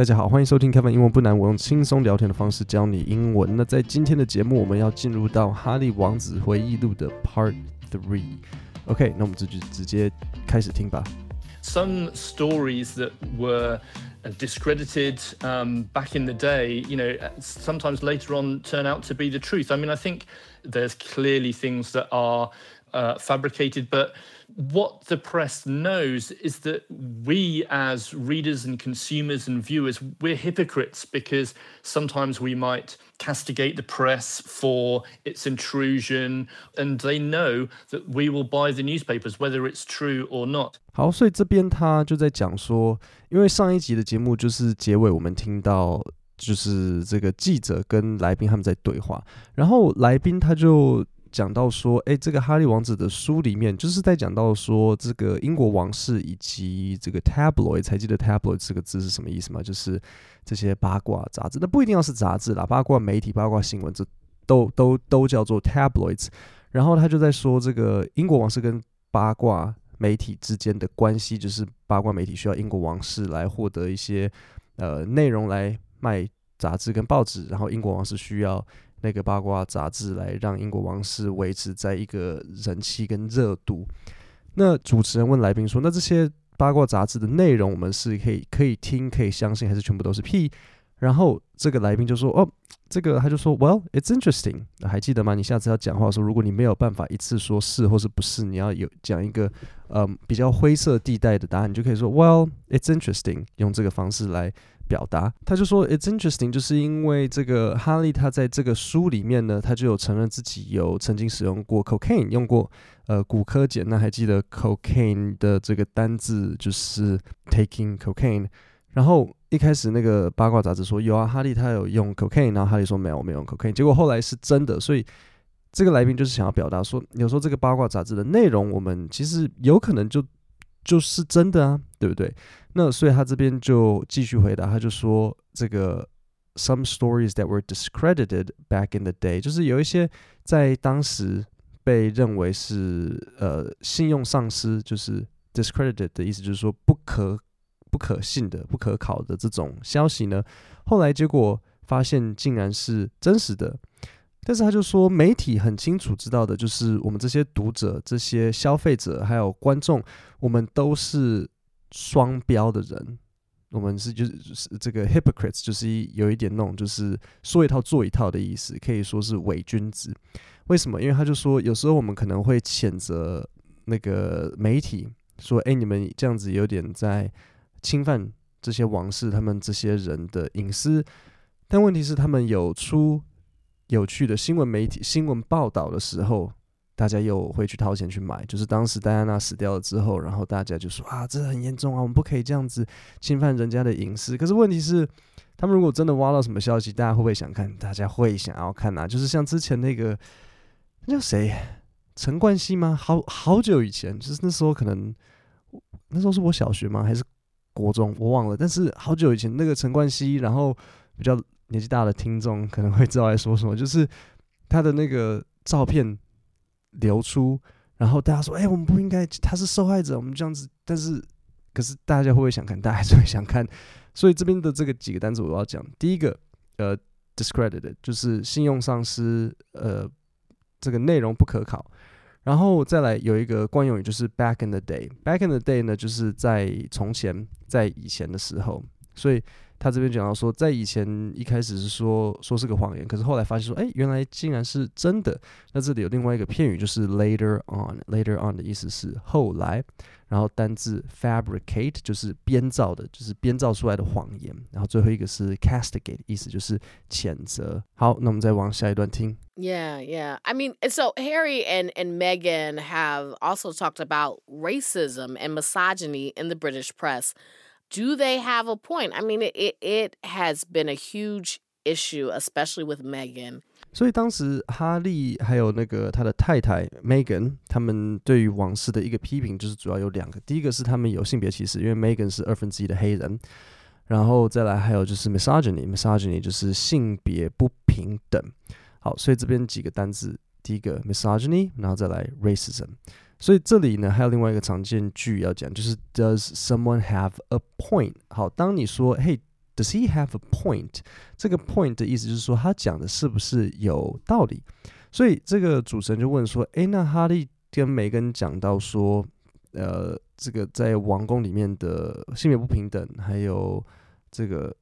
大家好，欢迎收听 Kevin 英文不难，我用轻松聊天的方式教你英文。那在今天的节目，我们要进入到《哈利王子回忆录》的 Part Three。OK，那我们这就直接开始听吧。Some stories that were discredited um, back in the day, you know, sometimes later on turn out to be the truth. I mean, I think there's clearly things that are uh, fabricated, but what the press knows is that we as readers and consumers and viewers we're hypocrites because sometimes we might castigate the press for its intrusion and they know that we will buy the newspapers whether it's true or not 好所以这边他就在讲说因为上一集的节目就是结尾我们听到就是这个记者跟来宾他们在对话然后来宾他就 讲到说，哎，这个哈利王子的书里面，就是在讲到说，这个英国王室以及这个 tabloid，才记得 tabloid 这个字是什么意思吗？就是这些八卦杂志，那不一定要是杂志啦，八卦媒体、八卦新闻，这都都都叫做 tabloids。然后他就在说，这个英国王室跟八卦媒体之间的关系，就是八卦媒体需要英国王室来获得一些呃内容来卖杂志跟报纸，然后英国王室需要。那个八卦杂志来让英国王室维持在一个人气跟热度。那主持人问来宾说：“那这些八卦杂志的内容，我们是可以可以听、可以相信，还是全部都是屁？”然后这个来宾就说：“哦，这个他就说，Well, it's interesting。还记得吗？你下次要讲话的时候，如果你没有办法一次说是或是不是，你要有讲一个嗯比较灰色地带的答案，你就可以说，Well, it's interesting。用这个方式来。”表达，他就说 "It's interesting"，就是因为这个哈利他在这个书里面呢，他就有承认自己有曾经使用过 cocaine，用过呃古柯碱。那还记得 cocaine 的这个单字就是 taking cocaine。然后一开始那个八卦杂志说有啊，哈利他有用 cocaine，然后哈利说没有，我没有用 cocaine。结果后来是真的，所以这个来宾就是想要表达说，有时候这个八卦杂志的内容，我们其实有可能就就是真的啊，对不对？那所以他这边就继续回答，他就说这个 some stories that were discredited back in the day，就是有一些在当时被认为是呃信用丧失，就是 discredited 的意思，就是说不可不可信的、不可考的这种消息呢，后来结果发现竟然是真实的。但是他就说，媒体很清楚知道的，就是我们这些读者、这些消费者还有观众，我们都是。双标的人，我们是就是这个 hypocrites，就是有一点那种就是说一套做一套的意思，可以说是伪君子。为什么？因为他就说，有时候我们可能会谴责那个媒体，说：“哎，你们这样子有点在侵犯这些王室他们这些人的隐私。”但问题是，他们有出有趣的新闻媒体新闻报道的时候。大家又会去掏钱去买，就是当时戴安娜死掉了之后，然后大家就说啊，这很严重啊，我们不可以这样子侵犯人家的隐私。可是问题是，他们如果真的挖到什么消息，大家会不会想看？大家会想要看啊，就是像之前那个那叫谁，陈冠希吗？好好久以前，就是那时候可能那时候是我小学吗？还是国中？我忘了。但是好久以前那个陈冠希，然后比较年纪大的听众可能会知道在说什么，就是他的那个照片。流出，然后大家说：“哎、我们不应该，他是受害者，我们这样子。”但是，可是大家会不会想看？大家还是会想看。所以这边的这个几个单词我要讲。第一个，呃，discredited 就是信用丧失，呃，这个内容不可考。然后再来有一个惯用语，就是 back in the day。back in the day 呢，就是在从前，在以前的时候。所以。他这边讲到说，在以前一开始是说说是个谎言，可是后来发现说，哎，原来竟然是真的。那这里有另外一个片语，就是 later on，later on 的意思是后来。然后单字 fabricate 就是编造的，就是编造出来的谎言。然后最后一个是 castigate，意思就是谴责。好，那我们再往下一段听。Yeah, yeah. I mean, so Harry and and Meghan have also talked about racism and misogyny in the British press. do they have a point? I mean, it it has been a huge issue, especially with Meghan. 所以当时哈利还有那个他的太太 Meghan，他们对于王室的一个批评就是主要有两个。第一个是他们有性别歧视，因为 Meghan 是二分之一的黑人。然后再来还有就是 misogyny，misogyny 就是性别不平等。好，所以这边几个单字，第一个 misogyny，然后再来 racism。 所以这里呢，还有另外一个常见句要讲，就是 Does someone have a point？好，当你说，嘿，Does he have a point？这个 point 的意思就是说，他讲的是不是有道理？所以这个主持人就问说：“诶，那哈利跟梅根讲到说，呃，这个在王宫里面的性别不平等，还有这个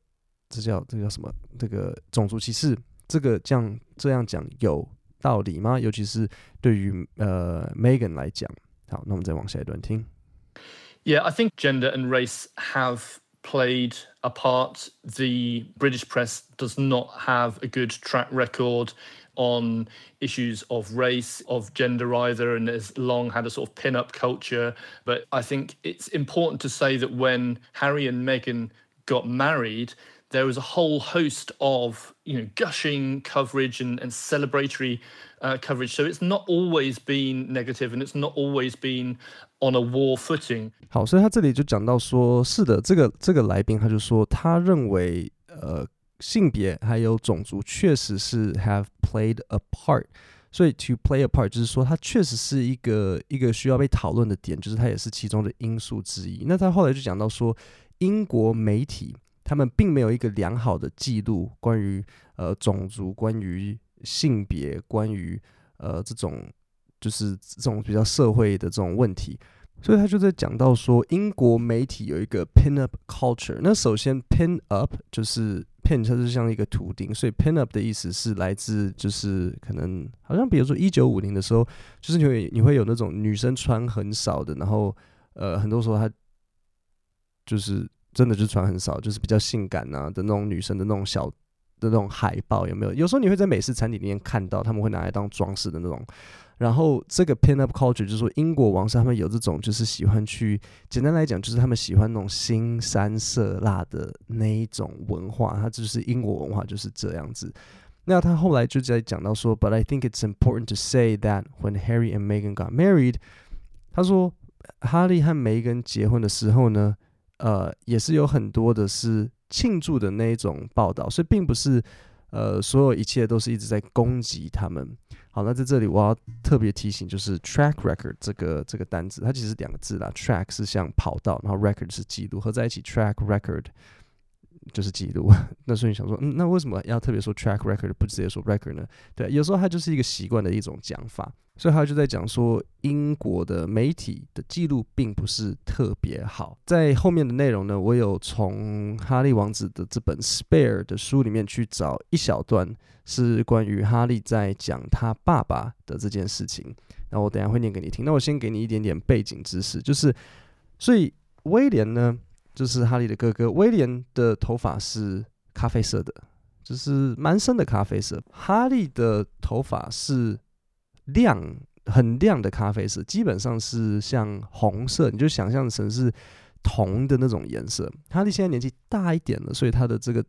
这叫这叫什么？这个种族歧视，这个这样这样讲有道理吗？尤其是对于呃 Megan 来讲。好，那我们再往下一段听。Yeah, I think gender and race have played a part. The British press does not have a good track record on issues of race, of gender either, and has long had a sort of pin up culture. But I think it's important to say that when Harry and Meghan got married, there was a whole host of you know gushing coverage and, and celebratory uh, coverage. So it's not always been negative, and it's not always been on a war footing. 好，所以他这里就讲到说，是的，这个这个来宾他就说，他认为呃性别还有种族确实是 have played a part。所以 to play a part 就是说，它确实是一个一个需要被讨论的点，就是它也是其中的因素之一。那他后来就讲到说，英国媒体 他们并没有一个良好的记录关于呃种族、关于性别、关于呃这种。就是这种比较社会的这种问题，所以他就在讲到说，英国媒体有一个 pin up culture。那首先 pin up 就是 pin，它是像一个图钉，所以 pin up 的意思是来自就是可能好像比如说一九五零的时候，就是你会你会有那种女生穿很少的，然后呃很多时候她就是真的就穿很少，就是比较性感啊的那种女生的那种小的那种海报有没有？有时候你会在美式餐厅里面看到，他们会拿来当装饰的那种。然后这个 pin up culture 就是说，英国王室他们有这种，就是喜欢去，简单来讲，就是他们喜欢那种新山色辣的那一种文化，它就是英国文化就是这样子。那他后来就在讲到说，But I think it's important to say that when Harry and Meghan got married，他说哈利和梅根结婚的时候呢，呃，也是有很多的是庆祝的那一种报道，所以并不是呃所有一切都是一直在攻击他们。好，那在这里我要特别提醒，就是 track record 这个这个单字，它其实两个字啦。track 是像跑道，然后 record 是记录，合在一起 track record 就是记录。那所以想说，嗯，那为什么要特别说 track record，不直接说 record 呢？对，有时候它就是一个习惯的一种讲法。所以他就在讲说，英国的媒体的记录并不是特别好。在后面的内容呢，我有从哈利王子的这本《Spare》的书里面去找一小段，是关于哈利在讲他爸爸的这件事情。那我等下会念给你听。那我先给你一点点背景知识，就是，所以威廉呢，就是哈利的哥哥，威廉的头发是咖啡色的，就是蛮深的咖啡色。哈利的头发是。亮很亮的咖啡色，基本上是像红色，你就想象成是铜的那种颜色。哈利现在年纪大一点了，所以他的这个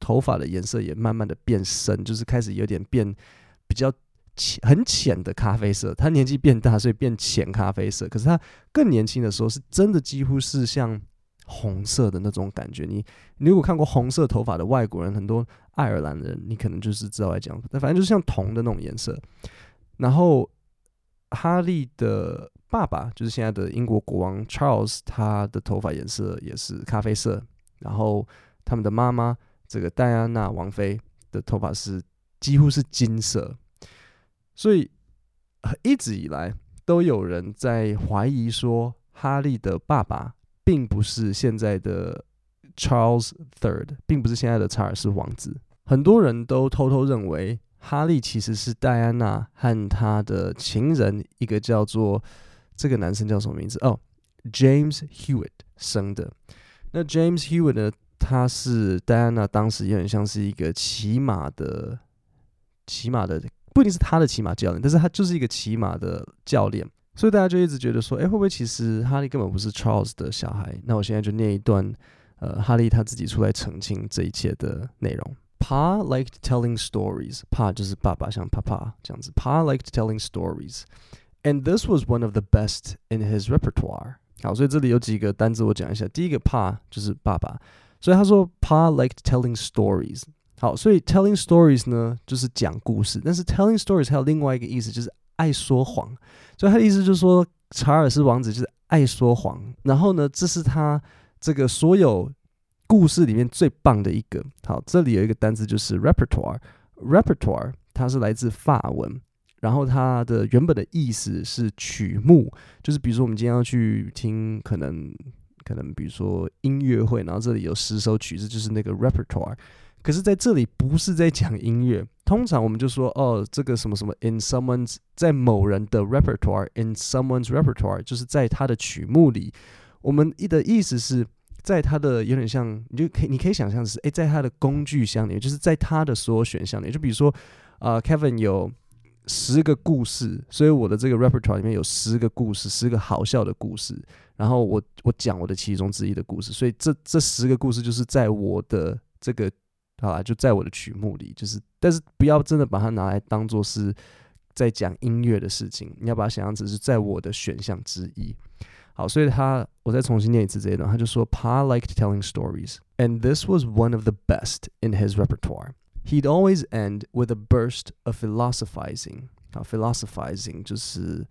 头发的颜色也慢慢的变深，就是开始有点变比较浅、很浅的咖啡色。他年纪变大，所以变浅咖啡色。可是他更年轻的时候，是真的几乎是像红色的那种感觉。你你如果看过红色头发的外国人，很多爱尔兰人，你可能就是知道来讲，那反正就是像铜的那种颜色。然后，哈利的爸爸就是现在的英国国王 Charles，他的头发颜色也是咖啡色。然后，他们的妈妈这个戴安娜王妃的头发是几乎是金色。所以，一直以来都有人在怀疑说，哈利的爸爸并不是现在的 Charles Third，并不是现在的查尔斯王子。很多人都偷偷认为。哈利其实是戴安娜和他的情人，一个叫做这个男生叫什么名字？哦，James Hewitt 生的。那 James Hewitt 呢？他是戴安娜当时有点像是一个骑马的骑马的，不一定是他的骑马教练，但是他就是一个骑马的教练。所以大家就一直觉得说，哎，会不会其实哈利根本不是 Charles 的小孩？那我现在就念一段，呃，哈利他自己出来澄清这一切的内容。Pa liked telling stories. Pa 就是爸爸，像 Papa 这样子。Pa liked telling stories, and this was one of the best in his repertoire. 好，所以这里有几个单字我讲一下。第一个 Pa 就是爸爸，所以他说 Pa liked telling stories。好，所以 telling stories 呢就是讲故事，但是 telling stories 还有另外一个意思就是爱说谎。所以他的意思就是说查尔斯王子就是爱说谎。然后呢，这是他这个所有。故事里面最棒的一个。好，这里有一个单词就是 repertoire，repertoire 它是来自法文，然后它的原本的意思是曲目，就是比如说我们今天要去听，可能可能比如说音乐会，然后这里有十首曲子，就是那个 repertoire。可是在这里不是在讲音乐，通常我们就说哦，这个什么什么 in someone's 在某人的 repertoire，in someone's repertoire 就是在他的曲目里。我们的意思是在他的有点像，你就可以你可以想象是，诶，在他的工具箱里，就是在他的所有选项里，就比如说，啊、Kevin 有十个故事，所以我的这个 repertoire 里面有十个故事，十个好笑的故事，然后我我讲我的其中之一的故事，所以这这十个故事就是在我的这个，好啦，就在我的曲目里，就是，但是不要真的把它拿来当做是在讲音乐的事情，你要把它想象只是在我的选项之一。好，所以他，我再重新念一次这一段，他就说，Pa liked telling stories, and this was one of the best in his repertoire. He'd always end with a burst of philosophizing. 好，philosophizing 就是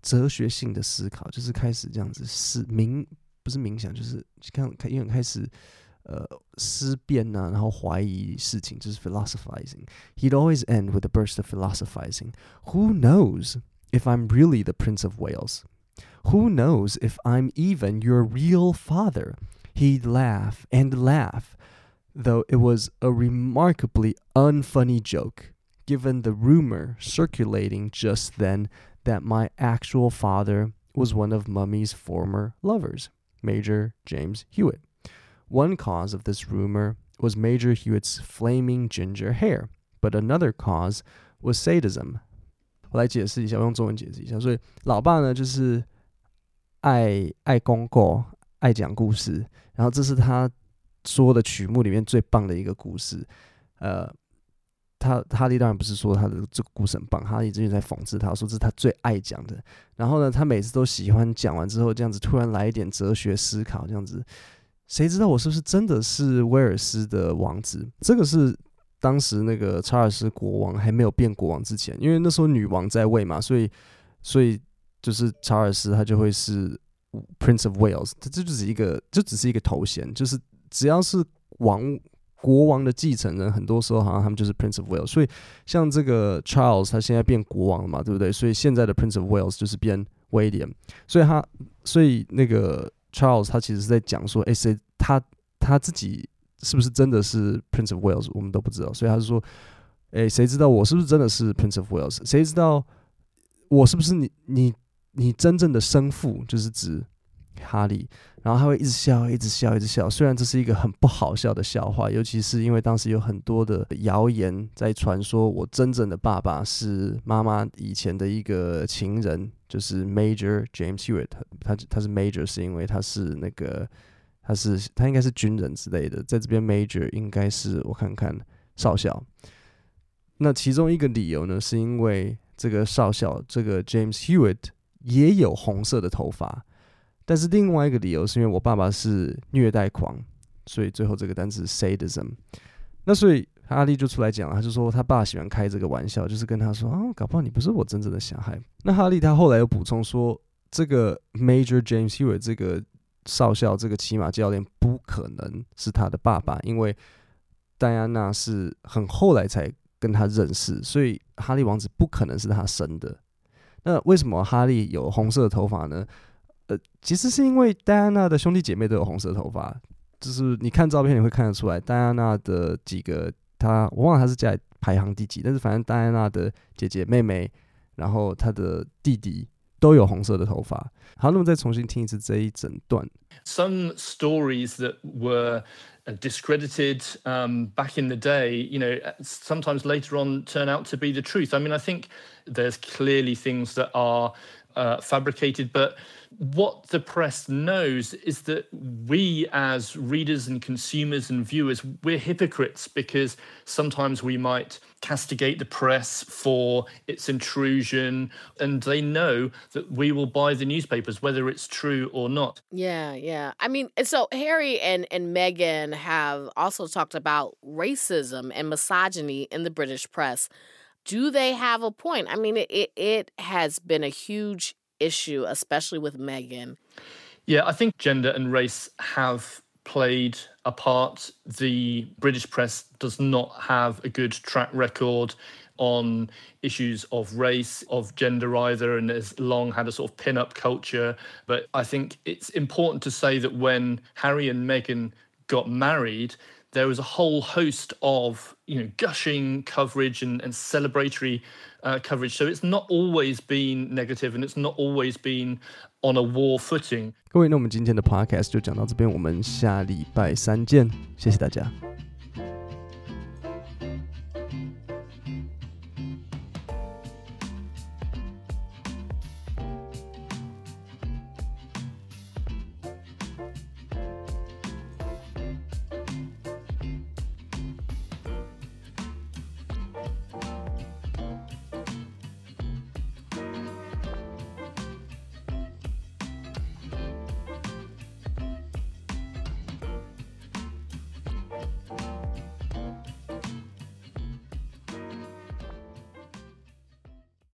哲学性的思考，就是开始这样子思冥，不是冥想，就是看看，因为开始 呃思辨呐，然后怀疑事情，就是 philosophizing. He'd always end with a burst of philosophizing. Who knows if I'm really the Prince of Wales? Who knows if I'm even your real father? He'd laugh and laugh, though it was a remarkably unfunny joke, given the rumor circulating just then that my actual father was one of Mummy's former lovers, Major James Hewitt. One cause of this rumor was Major Hewitt's flaming ginger hair, but another cause was sadism. 我来解释一下，我用中文解释一下。所以，老爸呢，就是。爱爱公过，爱讲故事，然后这是他说的曲目里面最棒的一个故事。呃，他哈利当然不是说他的这个故事很棒，哈利之前在讽刺他说这是他最爱讲的。然后呢，他每次都喜欢讲完之后这样子突然来一点哲学思考，这样子，谁知道我是不是真的是威尔斯的王子？这个是当时那个查尔斯国王还没有变国王之前，因为那时候女王在位嘛，所以所以。就是查尔斯，他就会是 Prince of Wales，这这就是一个，就只是一个头衔，就是只要是王国王的继承人，很多时候好像他们就是 Prince of Wales。所以像这个 Charles，他现在变国王了嘛，对不对？所以现在的 Prince of Wales 就是变威廉。所以他，所以那个 Charles 他其实是在讲说，哎，谁他他自己是不是真的是 Prince of Wales，我们都不知道。所以他是说，哎，谁知道我是不是真的是 Prince of Wales？谁知道我是不是你你？你真正的生父就是指哈利，然后他会一直笑，一直笑，一直笑。虽然这是一个很不好笑的笑话，尤其是因为当时有很多的谣言在传说，我真正的爸爸是妈妈以前的一个情人，就是 Major James Hewitt。他他是 Major 是因为他是那个他是他应该是军人之类的，在这边 Major 应该是我看看少校。那其中一个理由呢，是因为这个少校这个 James Hewitt。也有红色的头发，但是另外一个理由是因为我爸爸是虐待狂，所以最后这个单词 sadism。那所以哈利就出来讲了，他就说他爸喜欢开这个玩笑，就是跟他说啊，搞不好你不是我真正的小孩。那哈利他后来又补充说，这个 Major James Hewitt 这个少校这个骑马教练不可能是他的爸爸，因为戴安娜是很后来才跟他认识，所以哈利王子不可能是他生的。那为什么哈利有红色的头发呢？呃，其实是因为戴安娜的兄弟姐妹都有红色头发，就是你看照片你会看得出来，戴安娜的几个，她我忘了她是在排行第几，但是反正戴安娜的姐姐妹妹，然后她的弟弟都有红色的头发。好，那么再重新听一次这一整段。Some stories that were discredited um, back in the day, you know, sometimes later on turn out to be the truth. I mean, I think there's clearly things that are uh, fabricated, but what the press knows is that we as readers and consumers and viewers we're hypocrites because sometimes we might castigate the press for its intrusion and they know that we will buy the newspapers whether it's true or not. Yeah yeah. I mean so harry and and meghan have also talked about racism and misogyny in the british press. Do they have a point? I mean it it has been a huge issue, especially with Meghan. Yeah, I think gender and race have played a part. the British press does not have a good track record on issues of race, of gender either, and has long had a sort of pin-up culture. But I think it's important to say that when Harry and Meghan got married, there was a whole host of you know gushing coverage and, and celebratory uh, coverage. So it's not always been negative, and it's not always been on a war footing. 各位，那我们今天的 podcast 就讲到这边，我们下礼拜三见，谢谢大家。